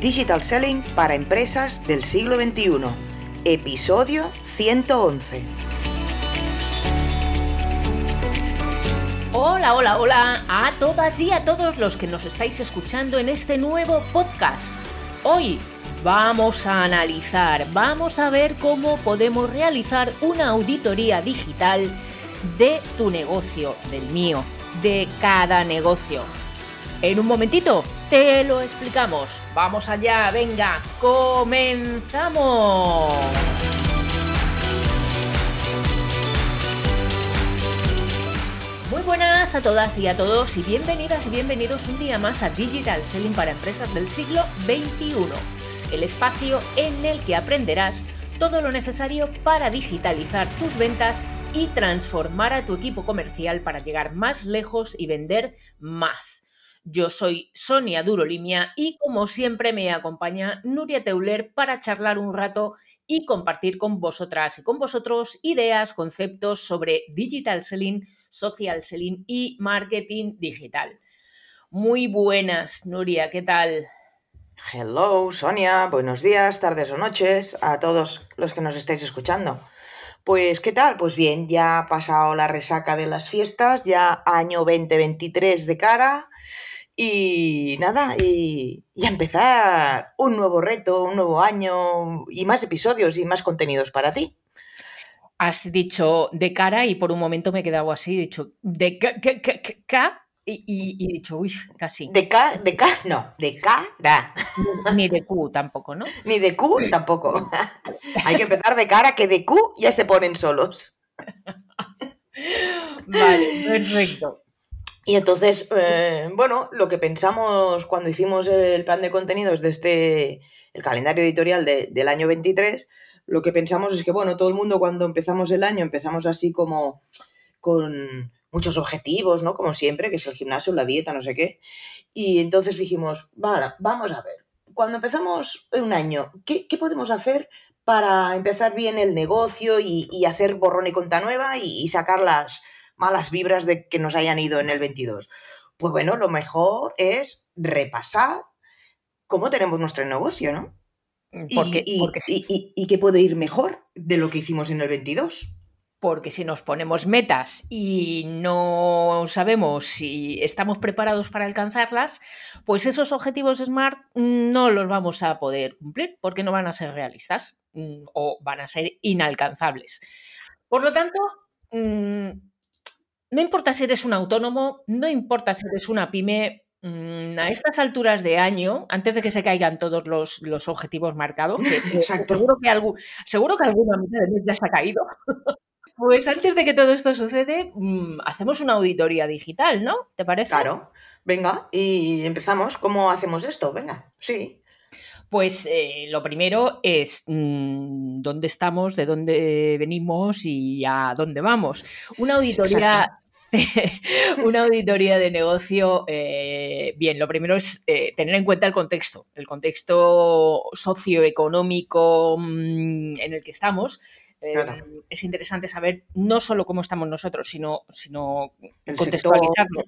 Digital Selling para empresas del siglo XXI. Episodio 111. Hola, hola, hola a todas y a todos los que nos estáis escuchando en este nuevo podcast. Hoy vamos a analizar, vamos a ver cómo podemos realizar una auditoría digital de tu negocio, del mío, de cada negocio. En un momentito te lo explicamos. Vamos allá, venga, comenzamos. Muy buenas a todas y a todos y bienvenidas y bienvenidos un día más a Digital Selling para Empresas del siglo XXI, el espacio en el que aprenderás todo lo necesario para digitalizar tus ventas y transformar a tu equipo comercial para llegar más lejos y vender más. Yo soy Sonia Durolimia y como siempre me acompaña Nuria Teuler para charlar un rato y compartir con vosotras y con vosotros ideas, conceptos sobre digital selling, social selling y marketing digital. Muy buenas, Nuria, ¿qué tal? Hello, Sonia, buenos días, tardes o noches a todos los que nos estáis escuchando. Pues, ¿qué tal? Pues bien, ya ha pasado la resaca de las fiestas, ya año 2023 de cara y nada, y, y empezar un nuevo reto, un nuevo año y más episodios y más contenidos para ti. Has dicho de cara y por un momento me he quedado así, he dicho de ca, y, y, dicho, uy, casi. De K, de K, no, de cara. Ni de Q tampoco, ¿no? Ni de Q tampoco. Hay que empezar de cara, que de Q ya se ponen solos. Vale, perfecto. Y entonces, eh, bueno, lo que pensamos cuando hicimos el plan de contenidos de este, el calendario editorial de, del año 23, lo que pensamos es que, bueno, todo el mundo cuando empezamos el año empezamos así como con muchos objetivos, ¿no? Como siempre, que es el gimnasio, la dieta, no sé qué. Y entonces dijimos, vale, vamos a ver, cuando empezamos un año, ¿qué, qué podemos hacer para empezar bien el negocio y, hacer borrón y cuenta nueva y, y sacar las malas vibras de que nos hayan ido en el 22. Pues bueno, lo mejor es repasar cómo tenemos nuestro negocio, ¿no? Porque, y, porque y, y, y qué puede ir mejor de lo que hicimos en el 22. Porque si nos ponemos metas y no sabemos si estamos preparados para alcanzarlas, pues esos objetivos SMART no los vamos a poder cumplir porque no van a ser realistas mm, o van a ser inalcanzables. Por lo tanto, mm, no importa si eres un autónomo, no importa si eres una pyme, mmm, a estas alturas de año, antes de que se caigan todos los, los objetivos marcados, que, seguro, que algún, seguro que alguna mitad de mes ya se ha caído, pues antes de que todo esto sucede, mmm, hacemos una auditoría digital, ¿no? ¿Te parece? Claro, venga, y empezamos. ¿Cómo hacemos esto? Venga, sí. Pues eh, lo primero es mmm, dónde estamos, de dónde venimos y a dónde vamos. Una auditoría una auditoría de negocio, eh, bien, lo primero es eh, tener en cuenta el contexto, el contexto socioeconómico mmm, en el que estamos. Eh, claro. Es interesante saber no solo cómo estamos nosotros, sino, sino contextualizarlo.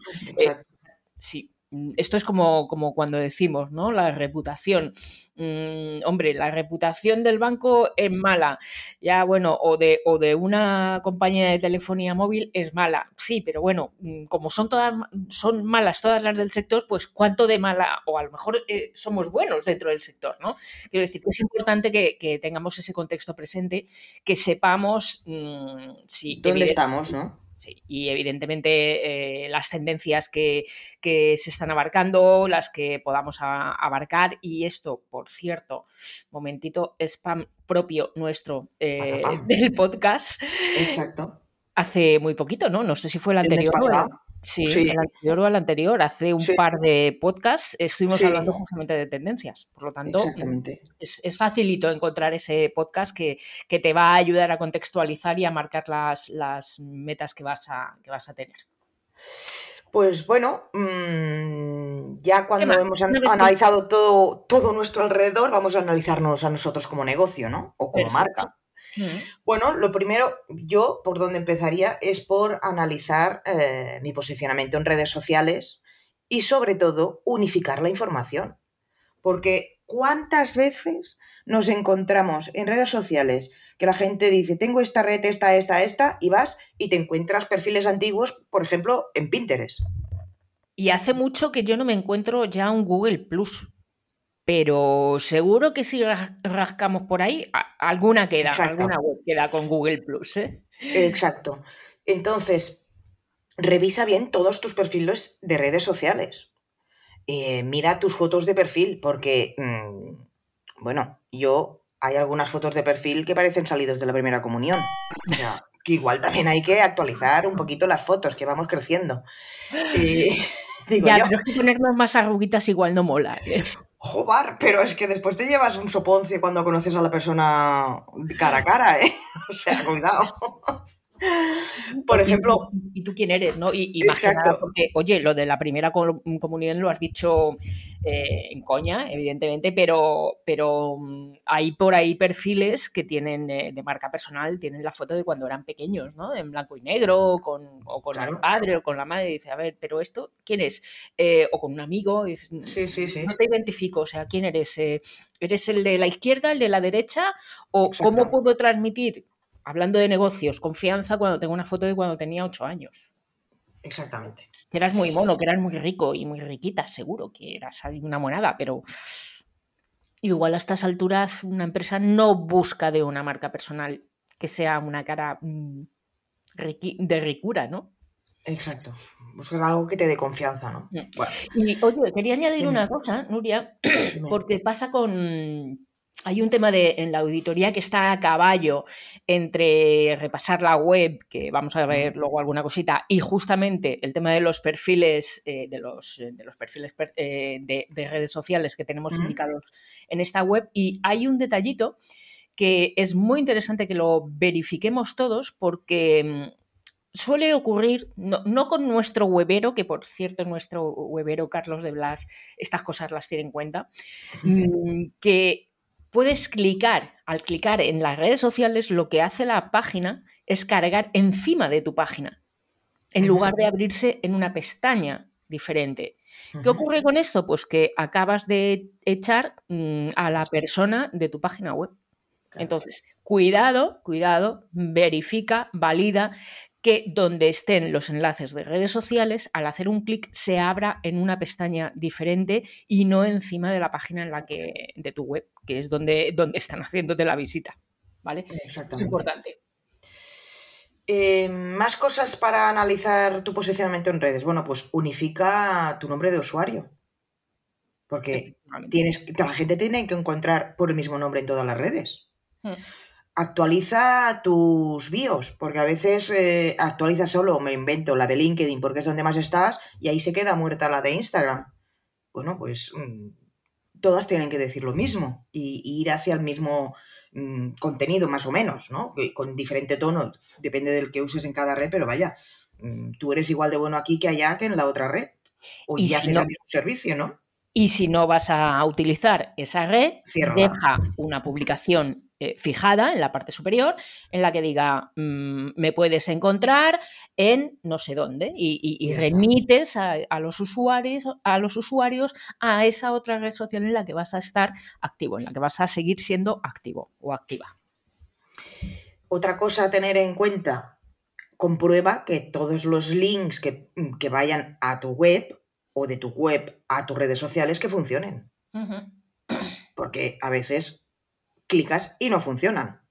sí, esto es como, como, cuando decimos, ¿no? La reputación. Mm, hombre, la reputación del banco es mala. Ya, bueno, o de, o de una compañía de telefonía móvil es mala. Sí, pero bueno, mm, como son todas son malas todas las del sector, pues cuánto de mala, o a lo mejor eh, somos buenos dentro del sector, ¿no? Quiero decir que es importante que, que tengamos ese contexto presente, que sepamos si dónde estamos, ¿no? Sí, y evidentemente eh, las tendencias que, que, se están abarcando, las que podamos a, abarcar, y esto, por cierto, momentito, spam propio nuestro eh, del podcast. Exacto. Hace muy poquito, ¿no? No sé si fue el anterior. El Sí, sí, el anterior o el anterior, hace un sí. par de podcasts estuvimos sí. hablando justamente de tendencias. Por lo tanto, es, es, facilito encontrar ese podcast que, que, te va a ayudar a contextualizar y a marcar las, las metas que vas a, que vas a tener. Pues bueno, mmm, ya cuando hemos an analizado todo, todo nuestro alrededor, vamos a analizarnos a nosotros como negocio, ¿no? O como Perfecto. marca. Bueno, lo primero, yo por donde empezaría es por analizar eh, mi posicionamiento en redes sociales y sobre todo unificar la información. Porque ¿cuántas veces nos encontramos en redes sociales que la gente dice, tengo esta red, esta, esta, esta, y vas y te encuentras perfiles antiguos, por ejemplo, en Pinterest? Y hace mucho que yo no me encuentro ya un Google Plus. Pero seguro que si rascamos por ahí, alguna queda, alguna web queda con Google Plus. ¿eh? Exacto. Entonces, revisa bien todos tus perfiles de redes sociales. Eh, mira tus fotos de perfil, porque, mm, bueno, yo hay algunas fotos de perfil que parecen salidos de la primera comunión. O sea, que igual también hay que actualizar un poquito las fotos, que vamos creciendo. Eh, ya, pero es que ponernos más arruguitas igual no mola. ¿eh? Jobar, pero es que después te llevas un soponce cuando conoces a la persona cara a cara, ¿eh? O sea, cuidado. Por ejemplo. ¿Y tú quién eres? ¿no? Y, porque, oye, lo de la primera comunión lo has dicho eh, en coña, evidentemente, pero, pero mm, hay por ahí perfiles que tienen eh, de marca personal, tienen la foto de cuando eran pequeños, ¿no? En blanco y negro, con, o con el padre o con la madre. Y dice, a ver, pero esto, ¿quién es? Eh, o con un amigo. sí, sí, sí. No te identifico, o sea, ¿quién eres? ¿Eres el de la izquierda, el de la derecha? ¿O cómo puedo transmitir hablando de negocios, confianza cuando tengo una foto de cuando tenía ocho años. Exactamente. Que eras muy mono, que eras muy rico y muy riquita, seguro que eras una monada, pero igual a estas alturas una empresa no busca de una marca personal que sea una cara mm, de ricura, ¿no? Exacto. Buscar algo que te dé confianza, ¿no? Mm. Y oye, quería añadir una cosa, Nuria, porque pasa con hay un tema de, en la auditoría que está a caballo entre repasar la web, que vamos a ver luego alguna cosita, y justamente el tema de los perfiles, eh, de, los, de, los, perfiles eh, de, redes sociales que tenemos indicados en esta web. Y hay un detallito que es muy interesante que lo verifiquemos todos porque mm, suele ocurrir, no, con nuestro webero, que por cierto nuestro webero Carlos de Blas estas cosas las tiene en cuenta, mm, que puedes clicar, al clicar en las redes sociales, lo que hace la página es cargar encima de tu página, en lugar de abrirse en una pestaña diferente. ¿Qué ocurre con esto? Pues que acabas de echar mm, a la persona de tu página web. Entonces, cuidado, cuidado, verifica, valida que donde estén los enlaces de redes sociales, al hacer un clic se abra en una pestaña diferente y no encima de la página en la que, de tu web, que es donde, donde están haciéndote la visita. ¿Vale? Es importante. Eh, más cosas para analizar tu posicionamiento en redes. Bueno, pues unifica tu nombre de usuario. Porque tienes, la gente tiene que encontrar por el mismo nombre en todas las redes. Hmm actualiza tus bios, porque a veces eh, actualiza solo, me invento, la de LinkedIn, porque es donde más estás, y ahí se queda muerta la de Instagram. Bueno, pues mm, todas tienen que decir lo mismo y, ir hacia el mismo mm, contenido, más o menos, ¿no? Con diferente tono, depende del que uses en cada red, pero vaya, mm, tú eres igual de bueno aquí que allá que en la otra red. O y ya si el mismo servicio, ¿no? Y si no vas a utilizar esa red, deja una publicación eh, fijada en la parte superior en la que diga mm, me puedes encontrar en no sé dónde y, remites a, los usuarios, a los usuarios a esa otra red social en la que vas a estar activo, en la que vas a seguir siendo activo o activa. Otra cosa a tener en cuenta, comprueba que todos los links que, que vayan a tu web o de tu web a tus redes sociales que funcionen. Porque a veces clicas y no funcionan.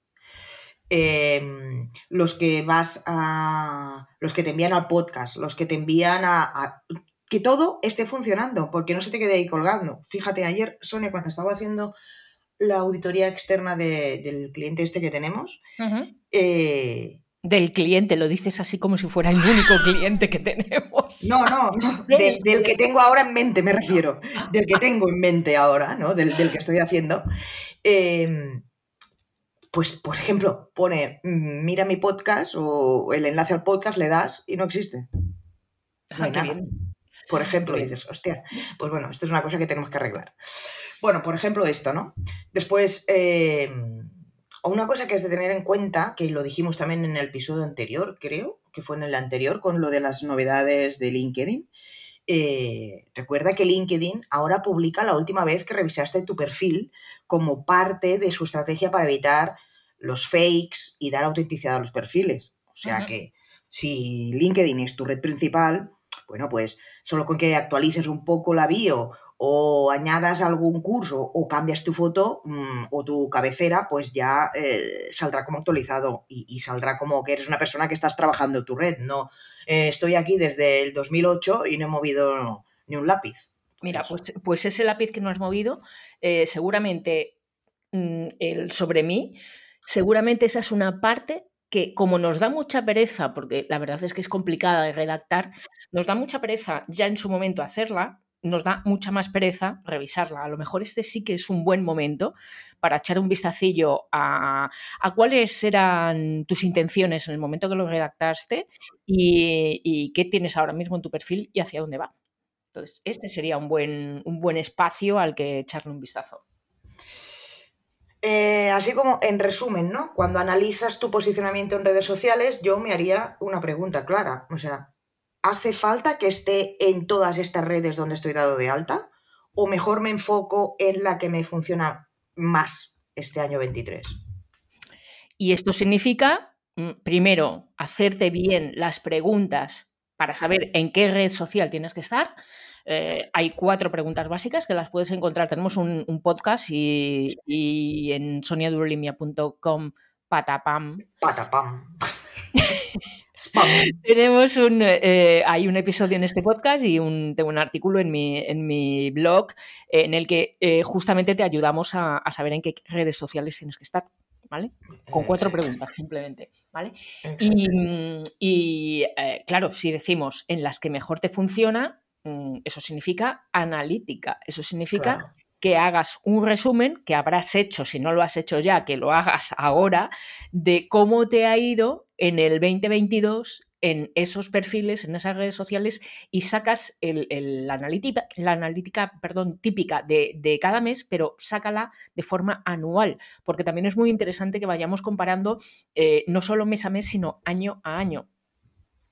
Em, los que vas a. los que te envían al podcast, los que te envían a, que todo esté funcionando, porque no se te quede ahí colgando. Fíjate, ayer, Sonia, cuando estaba haciendo la auditoría externa del cliente este que tenemos, eh, del cliente, lo dices así como si fuera el único cliente que tenemos. No, no, del que tengo ahora en mente me refiero, del que tengo en mente ahora, ¿no? Del, que estoy haciendo. Em, pues, por ejemplo, pone, mm, mira mi podcast o el enlace al podcast le das y no existe. Ah, por ejemplo, y dices, hostia, pues bueno, esto es una cosa que tenemos que arreglar. Bueno, por ejemplo, esto, ¿no? Después, em, una cosa que es de tener en cuenta, que lo dijimos también en el episodio anterior, creo, que fue en el anterior, con lo de las novedades de LinkedIn, eh, recuerda que LinkedIn ahora publica la última vez que revisaste tu perfil como parte de su estrategia para evitar los fakes y dar autenticidad a los perfiles. O sea que si LinkedIn es tu red principal, bueno, pues solo con que actualices un poco la bio o añadas algún curso o cambias tu foto mm, o tu cabecera, pues ya eh, saldrá como actualizado y, saldrá como que eres una persona que estás trabajando tu red. No, eh, estoy aquí desde el 2008 y no he movido ni un lápiz. Mira, pues, pues ese lápiz que no has movido, eh, seguramente mm, el sobre mí, seguramente esa es una parte que como nos da mucha pereza, porque la verdad es que es complicada de redactar, nos da mucha pereza ya en su momento hacerla, nos da mucha más pereza revisarla. A lo mejor este sí que es un buen momento para echar un vistacillo a, cuáles eran tus intenciones en el momento que lo redactaste y, qué tienes ahora mismo en tu perfil y hacia dónde va. Entonces, este sería un buen, un buen espacio al que echarle un vistazo. Eh, así como en resumen, ¿no? Cuando analizas tu posicionamiento en redes sociales, yo me haría una pregunta clara. O sea, ¿hace falta que esté en todas estas redes donde estoy dado de alta? ¿O mejor me enfoco en la que me funciona más este año 23? Y esto significa, mm, primero, hacerte bien las preguntas para saber en qué red social tienes que estar. Eh, hay cuatro preguntas básicas que las puedes encontrar. Tenemos un, podcast y, y en soniadurolimia.com patapam. Patapam. Tenemos un, eh, hay un episodio en este podcast y un, tengo un artículo en mi, en mi blog en el que eh, justamente te ayudamos a, saber en qué redes sociales tienes que estar. ¿Vale? Con cuatro preguntas, simplemente, ¿vale? Y, eh, claro, si decimos en las que mejor te funciona, mm, eso significa analítica, eso significa que hagas un resumen que habrás hecho, si no lo has hecho ya, que lo hagas ahora, de cómo te ha ido en el 2022 en esos perfiles, en esas redes sociales y sacas la analítica, la analítica perdón, típica de, cada mes, pero sácala de forma anual, porque también es muy interesante que vayamos comparando eh, no solo mes a mes, sino año a año.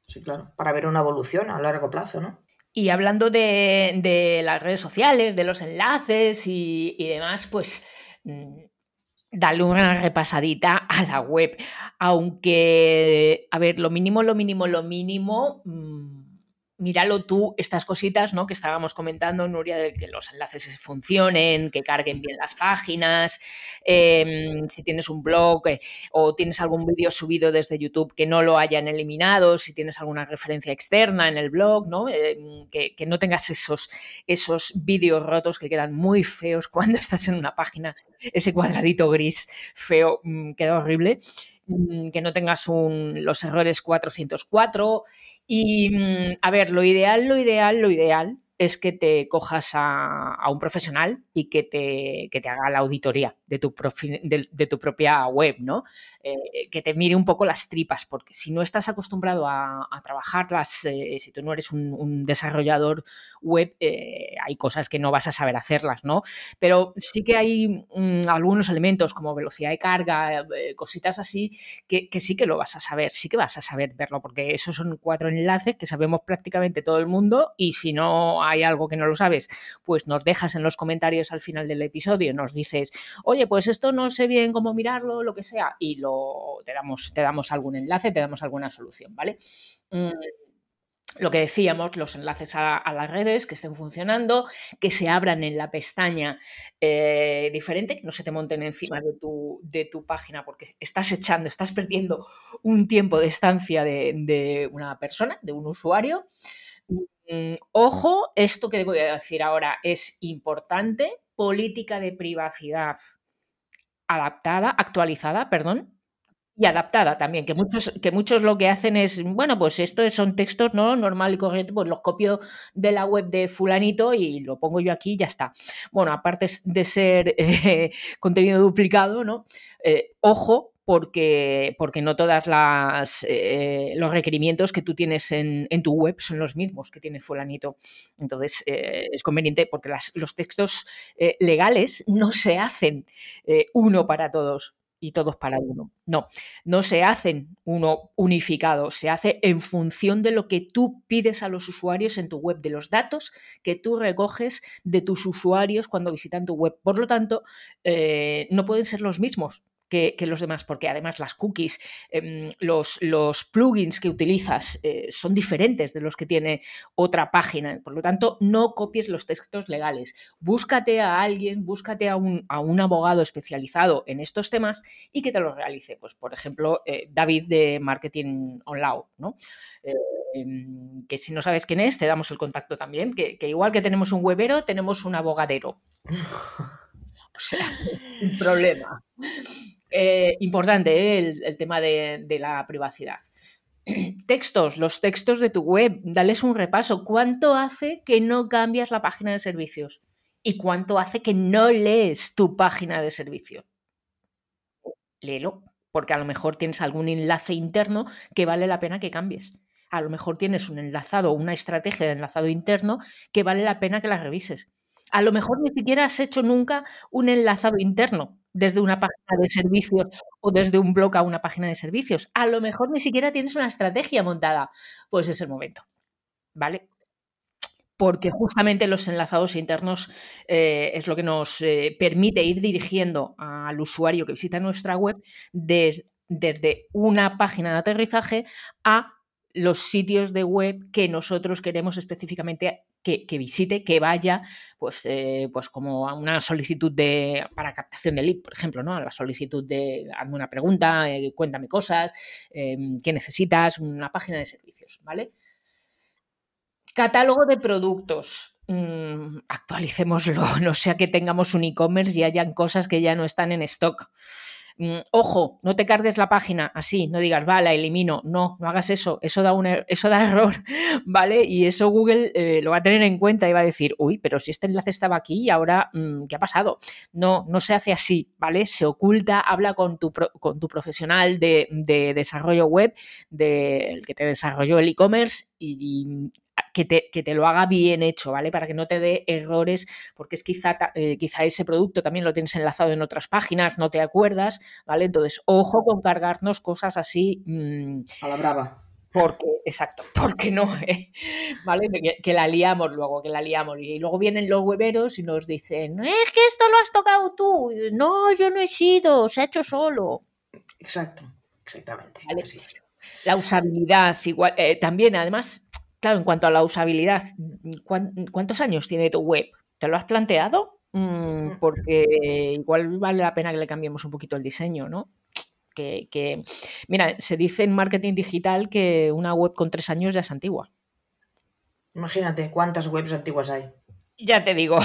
Sí, claro, para ver una evolución a largo plazo, ¿no? Y hablando de, las redes sociales, de los enlaces y, demás, pues mm, dale una repasadita a la web. Aunque, a ver, lo mínimo, lo mínimo, lo mínimo. Mm, míralo tú, estas cositas ¿no? que estábamos comentando, Nuria, de que los enlaces funcionen, que carguen bien las páginas, em, si tienes un blog eh, o tienes algún vídeo subido desde YouTube que no lo hayan eliminado, si tienes alguna referencia externa en el blog, ¿no? Em, que, no tengas esos, esos vídeos rotos que quedan muy feos cuando estás en una página, ese cuadradito gris feo mm, queda horrible, mm, que no tengas los errores 404 y, mm, a ver, lo ideal, lo ideal, lo ideal es que te cojas a, un profesional y que te, que te, haga la auditoría de tu, de, tu propia web, ¿no? Eh, que te mire un poco las tripas, porque si no estás acostumbrado a, trabajarlas, eh, si tú no eres un, desarrollador web, eh, hay cosas que no vas a saber hacerlas, ¿no? Pero sí que hay mm, algunos elementos como velocidad de carga, cositas así, que, que sí que lo vas a saber, sí que vas a saber verlo, porque esos son cuatro enlaces que sabemos prácticamente todo el mundo y si no hay algo que no lo sabes, pues nos dejas en los comentarios al final del episodio, nos dices, oye, pues esto no sé bien cómo mirarlo, lo que sea, y lo, te, damos, te damos algún enlace, te damos alguna solución, ¿vale? Mm, lo que decíamos, los enlaces a, las redes que estén funcionando, que se abran en la pestaña eh, diferente, que no se te monten encima de tu, de tu, página porque estás echando, estás perdiendo un tiempo de estancia de, de una persona, de un usuario. Mm, ojo, esto que voy a decir ahora es importante, política de privacidad adaptada, actualizada, perdón, y adaptada también, que muchos, que muchos lo que hacen es, bueno, pues estos son textos no normal y corriente, pues los copio de la web de fulanito y lo pongo yo aquí y ya está. Bueno, aparte de ser eh, contenido duplicado, ¿no? Eh, ojo, porque, porque no todas las eh, los requerimientos que tú tienes en, tu web son los mismos que tiene fulanito. Entonces eh, es conveniente porque los textos eh, legales no se hacen uno para todos. y todos para uno. No, no se hacen uno unificado, se hace en función de lo que tú pides a los usuarios en tu web, de los datos que tú recoges de tus usuarios cuando visitan tu web. Por lo tanto, eh, no pueden ser los mismos que, los demás, porque además las cookies, em, los, los, plugins que utilizas eh, son diferentes de los que tiene otra página. Por lo tanto, no copies los textos legales. Búscate a alguien, búscate a un, a un abogado especializado en estos temas y que te lo realice. Pues, por ejemplo, eh, David de Marketing Online, ¿no? Eh, em, que si no sabes quién es, te damos el contacto también, que, que igual que tenemos un webero, tenemos un abogadero. O sea, un problema. Eh, importante eh, el, tema de, la privacidad. Textos, los textos de tu web, dales un repaso. ¿Cuánto hace que no cambias la página de servicios? ¿Y cuánto hace que no lees tu página de servicio? Léelo, porque a lo mejor tienes algún enlace interno que vale la pena que cambies. A lo mejor tienes un enlazado, una estrategia de enlazado interno que vale la pena que la revises. A lo mejor ni siquiera has hecho nunca un enlazado interno desde una página de servicios o desde un blog a una página de servicios. A lo mejor ni siquiera tienes una estrategia montada. Pues es el momento. ¿Vale? Porque justamente los enlazados internos eh, es lo que nos eh, permite ir dirigiendo al usuario que visita nuestra web desde una página de aterrizaje a los sitios de web que nosotros queremos específicamente que, visite, que vaya, pues, eh, pues como a una solicitud de, para captación de lead, por ejemplo, ¿no? A la solicitud de hazme una pregunta, eh, cuéntame cosas, em, qué necesitas, una página de servicios, ¿vale? Catálogo de productos. Mm, actualicémoslo, no sea que tengamos un e-commerce y hayan cosas que ya no están en stock. Mm, ojo, no te cargues la página así, no digas, va, la elimino. No, no hagas eso, eso da, un, er, eso da error, ¿vale? Y eso Google eh, lo va a tener en cuenta y va a decir, uy, pero si este enlace estaba aquí y ahora, mm, ¿qué ha pasado? No, no se hace así, ¿vale? Se oculta, habla con tu, con tu profesional de, desarrollo web, del que te desarrolló el e-commerce y, que te, lo haga bien hecho, ¿vale? Para que no te dé errores, porque es quizá, eh, quizá ese producto también lo tienes enlazado en otras páginas, no te acuerdas, ¿vale? Entonces, ojo con cargarnos cosas así. Mm, a la brava. Porque, exacto, porque no, ¿eh? ¿vale? Que, la liamos luego, que la liamos. Y luego vienen los weberos y nos dicen, es que esto lo has tocado tú. no, yo no he sido, se ha hecho solo. Exacto, exactamente. La usabilidad, igual, eh, también, además, Claro, en cuanto a la usabilidad, ¿cuántos años tiene tu web? ¿Te lo has planteado? Mm, porque igual vale la pena que le cambiemos un poquito el diseño, ¿no? Que, mira, se dice en marketing digital que una web con tres años ya es antigua. Imagínate cuántas webs antiguas hay. Ya te digo.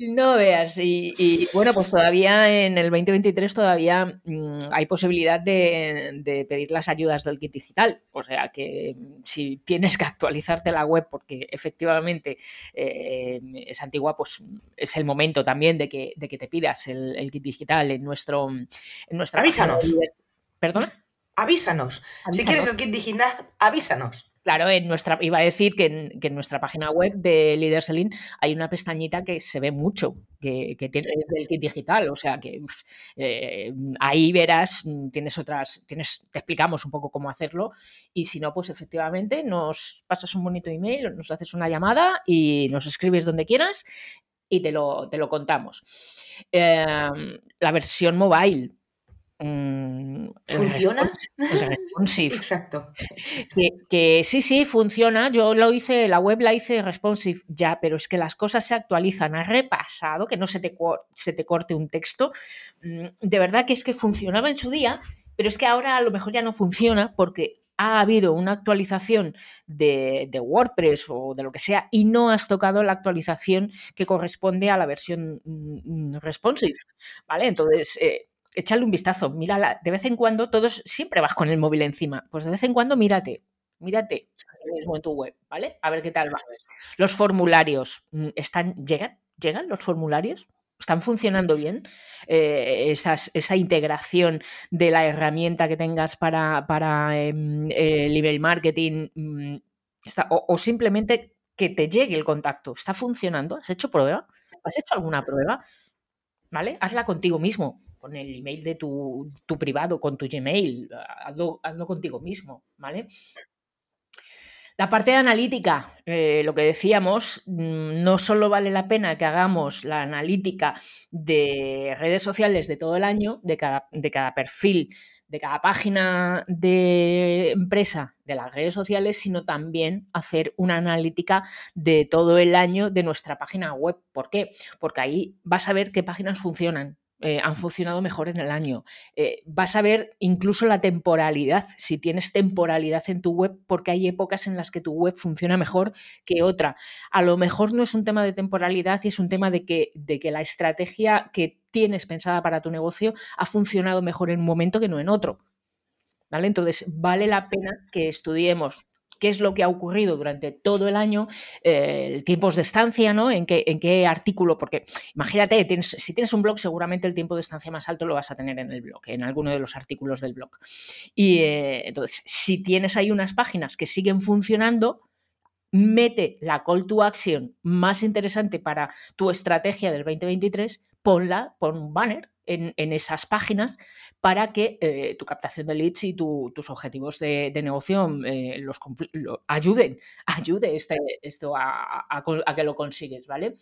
No veas, y, bueno, pues todavía en el 2023 todavía mm, hay posibilidad de, pedir las ayudas del kit digital. O sea que mm, si tienes que actualizarte la web porque efectivamente eh, es antigua, pues es el momento también de que, de que te pidas el, kit digital en nuestro en nuestra Avísanos. ¿Perdona? Avísanos. Si quieres el kit digital, avísanos. Claro, iba a decir que en, nuestra página web de Leaderselin hay una pestañita que se ve mucho, que, tiene el kit digital, o sea que eh, ahí verás, mm, tienes otras, tienes, te explicamos un poco cómo hacerlo y si no, pues efectivamente nos pasas un bonito email, nos haces una llamada y nos escribes donde quieras y te lo, te lo contamos. Em, la versión mobile, Mm, ¿Funciona? Responsive. Exacto. Que, sí, sí, funciona. Yo lo hice, la web la hice responsive ya, pero es que las cosas se actualizan. Has repasado que no se te, se te corte un texto. Mm, de verdad que es que funcionaba en su día, pero es que ahora a lo mejor ya no funciona porque ha habido una actualización de, WordPress o de lo que sea y no has tocado la actualización que corresponde a la versión mm, responsive. ¿Vale? Entonces, eh, échale un vistazo, mírala. De vez en cuando, todos siempre vas con el móvil encima. Pues de vez en cuando mírate, mírate mismo en tu web, ¿vale? A ver qué tal va. Los formularios, mm, ¿están, llegan? ¿Llegan los formularios? ¿Están funcionando bien? Eh, esa integración de la herramienta que tengas para, para em, el email marketing mm, o, o simplemente que te llegue el contacto. ¿Está funcionando? ¿Has hecho prueba? ¿Has hecho alguna prueba? ¿Vale? Hazla contigo mismo con el email de tu, privado, con tu Gmail, hazlo, contigo mismo, ¿vale? La parte analítica, eh, lo que decíamos, mm, no solo vale la pena que hagamos la analítica de redes sociales de todo el año, de cada, de cada perfil, de cada página de empresa de las redes sociales, sino también hacer una analítica de todo el año de nuestra página web. ¿Por qué? Porque ahí vas a ver qué páginas funcionan, eh, han funcionado mejor en el año. Eh, vas a ver incluso la temporalidad, si tienes temporalidad en tu web, porque hay épocas en las que tu web funciona mejor que otra. A lo mejor no es un tema de temporalidad y es un tema de que, de que la estrategia que tienes pensada para tu negocio ha funcionado mejor en un momento que no en otro. ¿Vale? Entonces, vale la pena que estudiemos qué es lo que ha ocurrido durante todo el año, eh, tiempos de estancia, ¿no? En qué, en qué artículo, porque imagínate, si tienes un blog, seguramente el tiempo de estancia más alto lo vas a tener en el blog, en alguno de los artículos del blog. Y eh, entonces, si tienes ahí unas páginas que siguen funcionando, mete la call to action más interesante para tu estrategia del 2023, ponla, pon un banner en, esas páginas para que eh, tu captación de leads y tus objetivos de, negocio eh, los ayuden, ayude este, esto a, que lo consigues, ¿vale?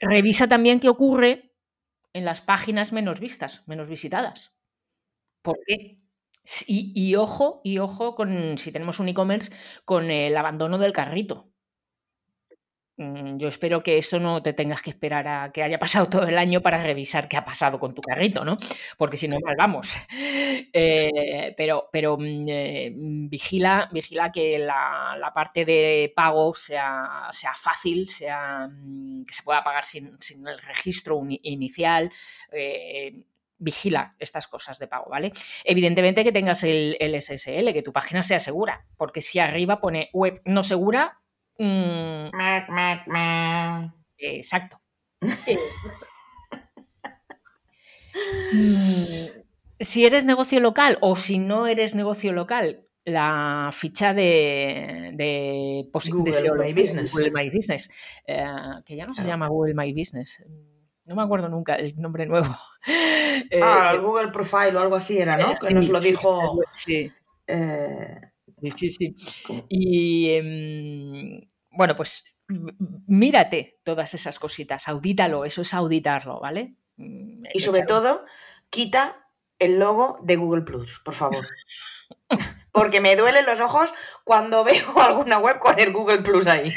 Revisa también qué ocurre en las páginas menos vistas, menos visitadas. ¿Por qué? Y, y, ojo, y ojo con si tenemos un e-commerce con el abandono del carrito. Mm, yo espero que esto no te tengas que esperar a que haya pasado todo el año para revisar qué ha pasado con tu carrito, ¿no? Porque si no, mal vamos. Eh, pero pero mm, eh, vigila, vigila que la, parte de pago sea, sea fácil, sea, mm, que se pueda pagar sin, el registro inicial. Eh, vigila estas cosas de pago, ¿vale? Evidentemente que tengas el, el SSL, que tu página sea segura, porque si arriba pone web no segura, Mm. Exacto. Mm, si eres negocio local o si no eres negocio local, la ficha de, de, Google, My Business. Google My Business, eh, que ya no se llama Google My Business. No me acuerdo nunca el nombre nuevo. ah, eh, Google Profile o algo así era, ¿no? que nos lo dijo. Sí. Eh, Sí, sí. Y em, bueno, pues mírate todas esas cositas, audítalo, eso es auditarlo, ¿vale? Mm, y sobre todo, quita el logo de Google Plus, por favor. Porque me duelen los ojos cuando veo alguna web con el Google Plus ahí.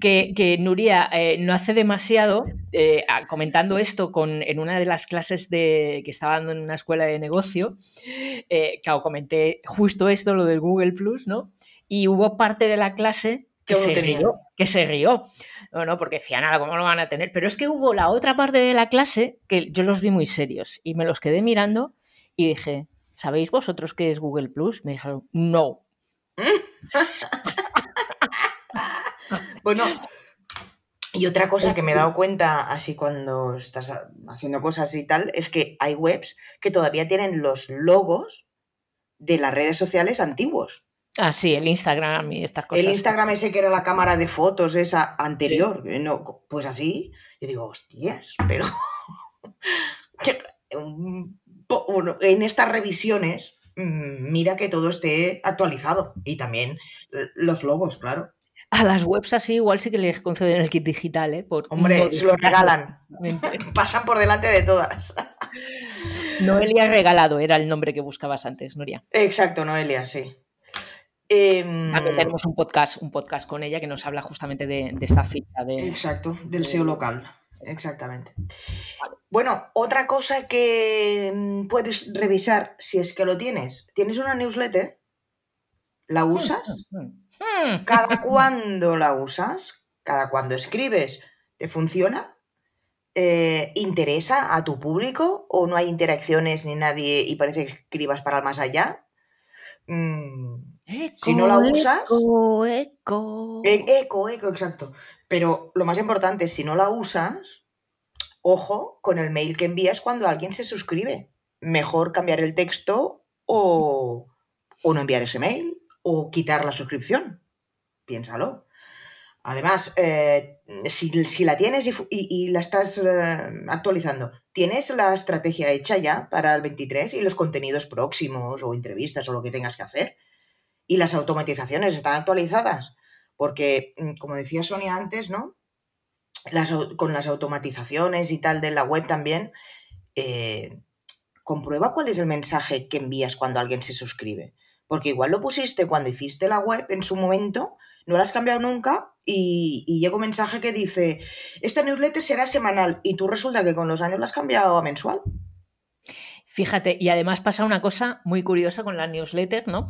Que, Nuria eh, no hace demasiado, eh, comentando esto con, en una de las clases de, que estaba dando en una escuela de negocio, eh, comenté justo esto, lo del Google Plus, ¿no? Y hubo parte de la clase que, se rió, que se rió. No, no, porque decía nada, ¿cómo lo van a tener? Pero es que hubo la otra parte de la clase que yo los vi muy serios y me los quedé mirando y dije, ¿sabéis vosotros qué es Google Plus? Me dijeron, no. bueno, y otra cosa que me he dado cuenta así cuando estás haciendo cosas y tal, es que hay webs que todavía tienen los logos de las redes sociales antiguos. Ah, sí, el Instagram y estas cosas. El Instagram ese que era la cámara de fotos, esa anterior. Eh, no, pues así. Yo digo, hostias, pero. en estas revisiones, mm, mira que todo esté actualizado. Y también los logos, claro. A las webs así igual sí que les conceden el kit digital, ¿eh? Hombre, se lo regalan. Pasan por delante de todas. Noelia regalado era el nombre que buscabas antes, Nuria. Exacto, Noelia, sí. También em, tenemos un podcast, un podcast con ella que nos habla justamente de, esta ficha de. Exacto, del SEO local. Exactamente. Bueno, otra cosa que mm, puedes revisar si es que lo tienes. ¿Tienes una newsletter? ¿La hmm, usas? Hmm, hmm. ¿Cada cuándo la usas? ¿Cada cuando escribes? ¿Te funciona? Eh, ¿Interesa a tu público? ¿O no hay interacciones ni nadie y parece que escribas para el más allá? Mm, si no la usas. Eco, eco. E, eco, eco, exacto. Pero lo más importante, si no la usas, ojo con el mail que envías cuando alguien se suscribe. Mejor cambiar el texto o, o no enviar ese mail o quitar la suscripción. Piénsalo. Además, eh, si, la tienes y, la estás eh, actualizando, ¿tienes la estrategia hecha ya para el 23 y los contenidos próximos o entrevistas o lo que tengas que hacer? ¿Y las automatizaciones están actualizadas? Porque, mm, como decía Sonia antes, ¿no? con las automatizaciones y tal de la web también, eh, comprueba cuál es el mensaje que envías cuando alguien se suscribe. Porque igual lo pusiste cuando hiciste la web en su momento, no la has cambiado nunca y, y, llega un mensaje que dice, esta newsletter será semanal y tú resulta que con los años la has cambiado a mensual. Fíjate, y además pasa una cosa muy curiosa con la newsletter, ¿no?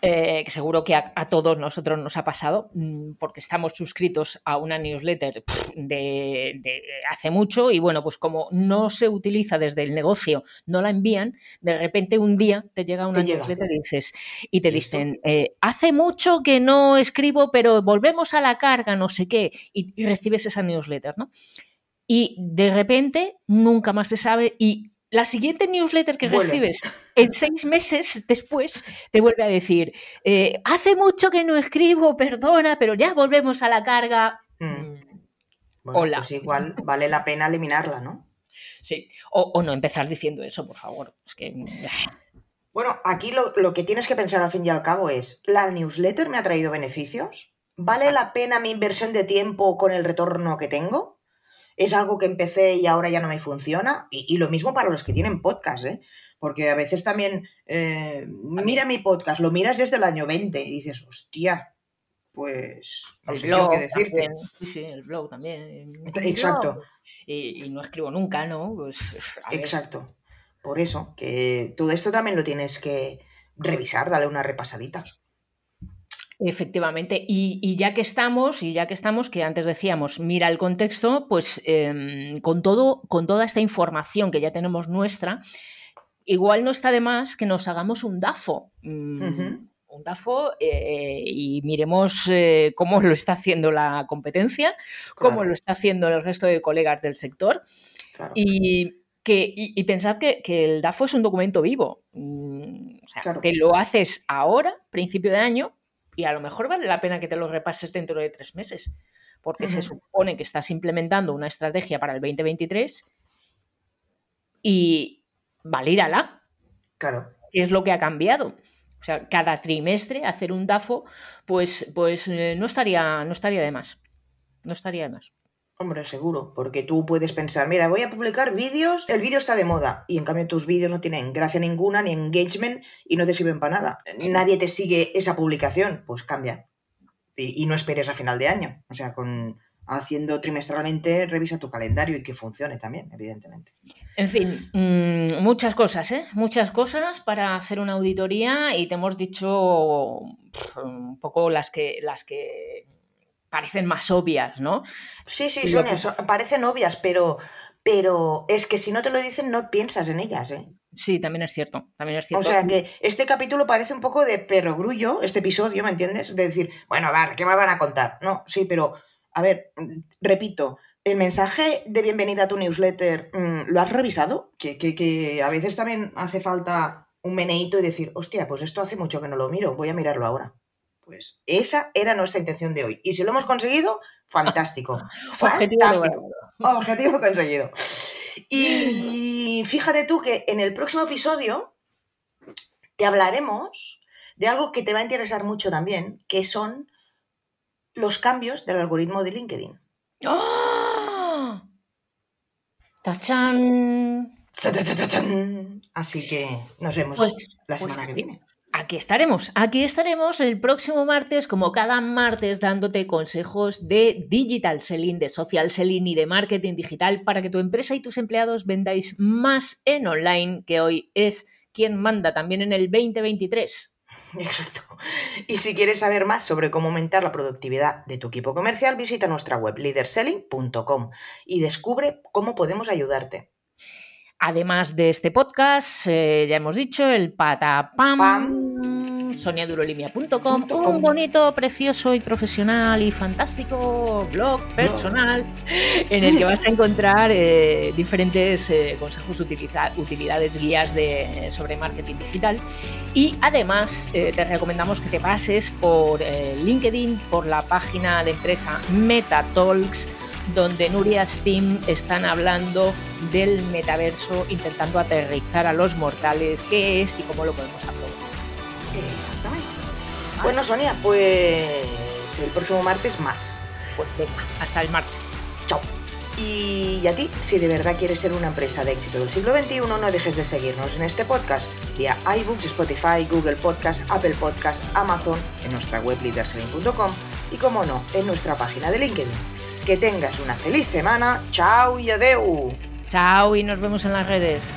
Eh, que seguro que a, todos nosotros nos ha pasado, mm, porque estamos suscritos a una newsletter de, hace mucho y bueno, pues como no se utiliza desde el negocio, no la envían, de repente un día te llega una newsletter y dices, y te dicen, eh, hace mucho que no escribo, pero volvemos a la carga, no sé qué, y, y recibes esa newsletter, ¿no? Y de repente nunca más se sabe y la siguiente newsletter que recibes en seis meses después te vuelve a decir, eh, hace mucho que no escribo, perdona, pero ya volvemos a la carga. Mm. Mm, Hola. Pues igual vale la pena eliminarla, ¿no? Sí, o, no empezar diciendo eso, por favor. Mm, bueno, aquí lo, que tienes que pensar al fin y al cabo es, ¿la newsletter me ha traído beneficios? ¿Vale la pena mi inversión de tiempo con el retorno que tengo? Es algo que empecé y ahora ya no me funciona. Y, lo mismo para los que tienen podcast, ¿eh? Porque a veces también, eh, mira mi podcast, lo miras desde el año 20 y dices, hostia, pues no sé qué decirte. Sí, sí, el blog también. Exacto. Y, no escribo nunca, ¿no? Pues, Exacto. Por eso, que todo esto también lo tienes que revisar, darle una repasadita. Efectivamente, y, ya que estamos, y ya que estamos, que antes decíamos, mira el contexto, pues em, con, todo, con toda esta información que ya tenemos nuestra, igual no está de más que nos hagamos un DAFO. Mm, un DAFO eh, y miremos eh, cómo lo está haciendo la competencia, cómo lo está haciendo el resto de colegas del sector. Y, que, y, pensad que, el DAFO es un documento vivo. Mm, o sea, que lo haces ahora, principio de año, y a lo mejor vale la pena que te lo repases dentro de tres meses, porque se supone que estás implementando una estrategia para el 2023 y valídala. Claro. ¿Qué es lo que ha cambiado? O sea, cada trimestre hacer un DAFO, pues, pues eh, no, estaría, no estaría de más. No estaría de más. Hombre, seguro, porque tú puedes pensar, mira, voy a publicar vídeos, el vídeo está de moda, y en cambio tus vídeos no tienen gracia ninguna, ni engagement, y no te sirven para nada. Nadie te sigue esa publicación, pues cambia. Y, no esperes a final de año. O sea, con haciendo trimestralmente, revisa tu calendario y que funcione también, evidentemente. En fin, mm, muchas cosas, ¿eh? Muchas cosas para hacer una auditoría y te hemos dicho un poco las que, las que parecen más obvias, ¿no? Sí, sí, Sonia, parecen obvias, pero, pero es que si no te lo dicen no piensas en ellas, ¿eh? Sí, también es cierto, también es cierto. O sea que este capítulo parece un poco de perogrullo, este episodio, ¿me entiendes? De decir, bueno, a ver, ¿qué me van a contar? No, sí, pero, a ver, repito, el mensaje de bienvenida a tu newsletter, mm, ¿lo has revisado? Que, que, que a veces también hace falta un meneíto y decir, hostia, pues esto hace mucho que no lo miro, voy a mirarlo ahora. Pues esa era nuestra intención de hoy. Y si lo hemos conseguido, fantástico. fantástico. Objetivo conseguido. Y fíjate tú que en el próximo episodio te hablaremos de algo que te va a interesar mucho también, que son los cambios del algoritmo de LinkedIn. ¡Oh! ¡Tachán! Así que nos vemos pues, la pues semana que viene. Aquí estaremos, aquí estaremos el próximo martes, como cada martes, dándote consejos de digital selling, de social selling y de marketing digital para que tu empresa y tus empleados vendáis más en online, que hoy es quien manda también en el 2023. Exacto. Y si quieres saber más sobre cómo aumentar la productividad de tu equipo comercial, visita nuestra web leaderselling.com y descubre cómo podemos ayudarte. Además de este podcast, eh, ya hemos dicho, el Patapam soniadurolimia.com, un bonito, precioso y profesional y fantástico blog personal en el que vas a encontrar eh, diferentes eh, consejos, utilidades, guías de, sobre marketing digital. Y además te recomendamos que te pases por LinkedIn, por la página de empresa MetaTalks donde Nuria Steam están hablando del metaverso, intentando aterrizar a los mortales qué es y cómo lo podemos aprovechar. Exactamente. Bueno, Sonia, pues el próximo martes más. Pues venga, hasta el martes. Chao. Y a ti, si de verdad quieres ser una empresa de éxito del siglo XXI, no dejes de seguirnos en este podcast vía iBooks, Spotify, Google Podcast, Apple Podcast, Amazon, en nuestra web leaderselling.com y, como no, en nuestra página de LinkedIn. Que tengas una feliz semana. Chao y adeu. Chao y nos vemos en las redes.